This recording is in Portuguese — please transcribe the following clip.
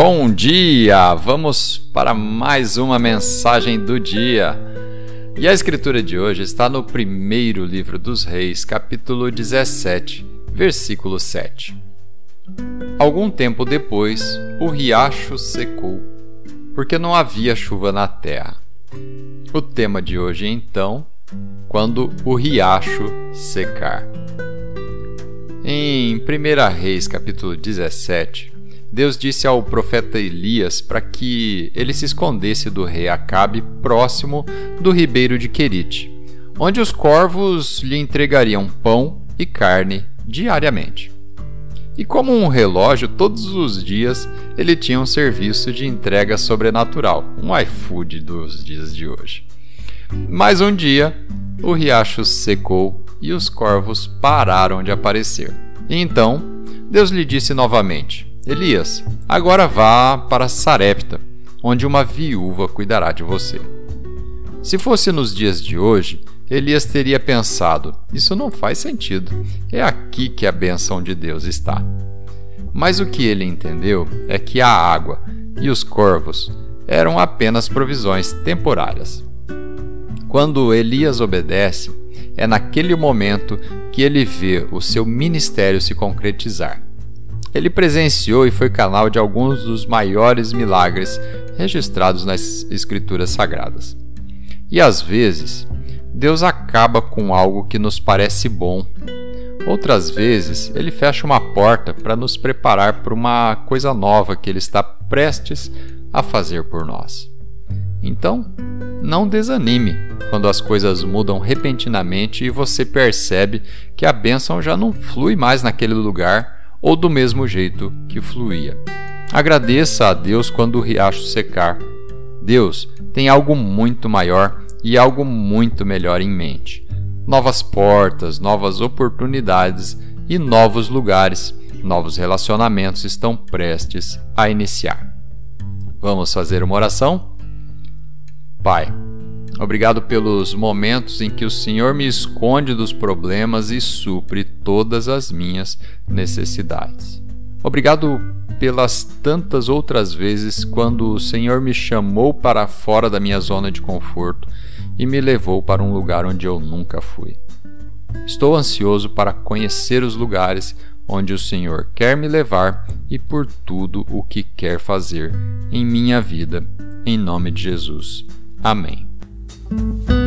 Bom dia! Vamos para mais uma mensagem do dia. E a escritura de hoje está no primeiro livro dos Reis, capítulo 17, versículo 7. Algum tempo depois, o riacho secou, porque não havia chuva na terra. O tema de hoje, então, quando o riacho secar. Em 1 Reis, capítulo 17, Deus disse ao profeta Elias para que ele se escondesse do rei Acabe próximo do ribeiro de Querite, onde os corvos lhe entregariam pão e carne diariamente. E como um relógio, todos os dias ele tinha um serviço de entrega sobrenatural, um iFood dos dias de hoje. Mas um dia, o riacho secou e os corvos pararam de aparecer. E então, Deus lhe disse novamente: Elias, agora vá para Sarepta, onde uma viúva cuidará de você. Se fosse nos dias de hoje, Elias teria pensado: isso não faz sentido, é aqui que a benção de Deus está. Mas o que ele entendeu é que a água e os corvos eram apenas provisões temporárias. Quando Elias obedece, é naquele momento que ele vê o seu ministério se concretizar. Ele presenciou e foi canal de alguns dos maiores milagres registrados nas Escrituras Sagradas. E às vezes, Deus acaba com algo que nos parece bom. Outras vezes, ele fecha uma porta para nos preparar para uma coisa nova que ele está prestes a fazer por nós. Então, não desanime quando as coisas mudam repentinamente e você percebe que a bênção já não flui mais naquele lugar ou do mesmo jeito que fluía. Agradeça a Deus quando o riacho secar. Deus tem algo muito maior e algo muito melhor em mente. Novas portas, novas oportunidades e novos lugares, novos relacionamentos estão prestes a iniciar. Vamos fazer uma oração? Pai, Obrigado pelos momentos em que o Senhor me esconde dos problemas e supre todas as minhas necessidades. Obrigado pelas tantas outras vezes quando o Senhor me chamou para fora da minha zona de conforto e me levou para um lugar onde eu nunca fui. Estou ansioso para conhecer os lugares onde o Senhor quer me levar e por tudo o que quer fazer em minha vida, em nome de Jesus. Amém. Thank you.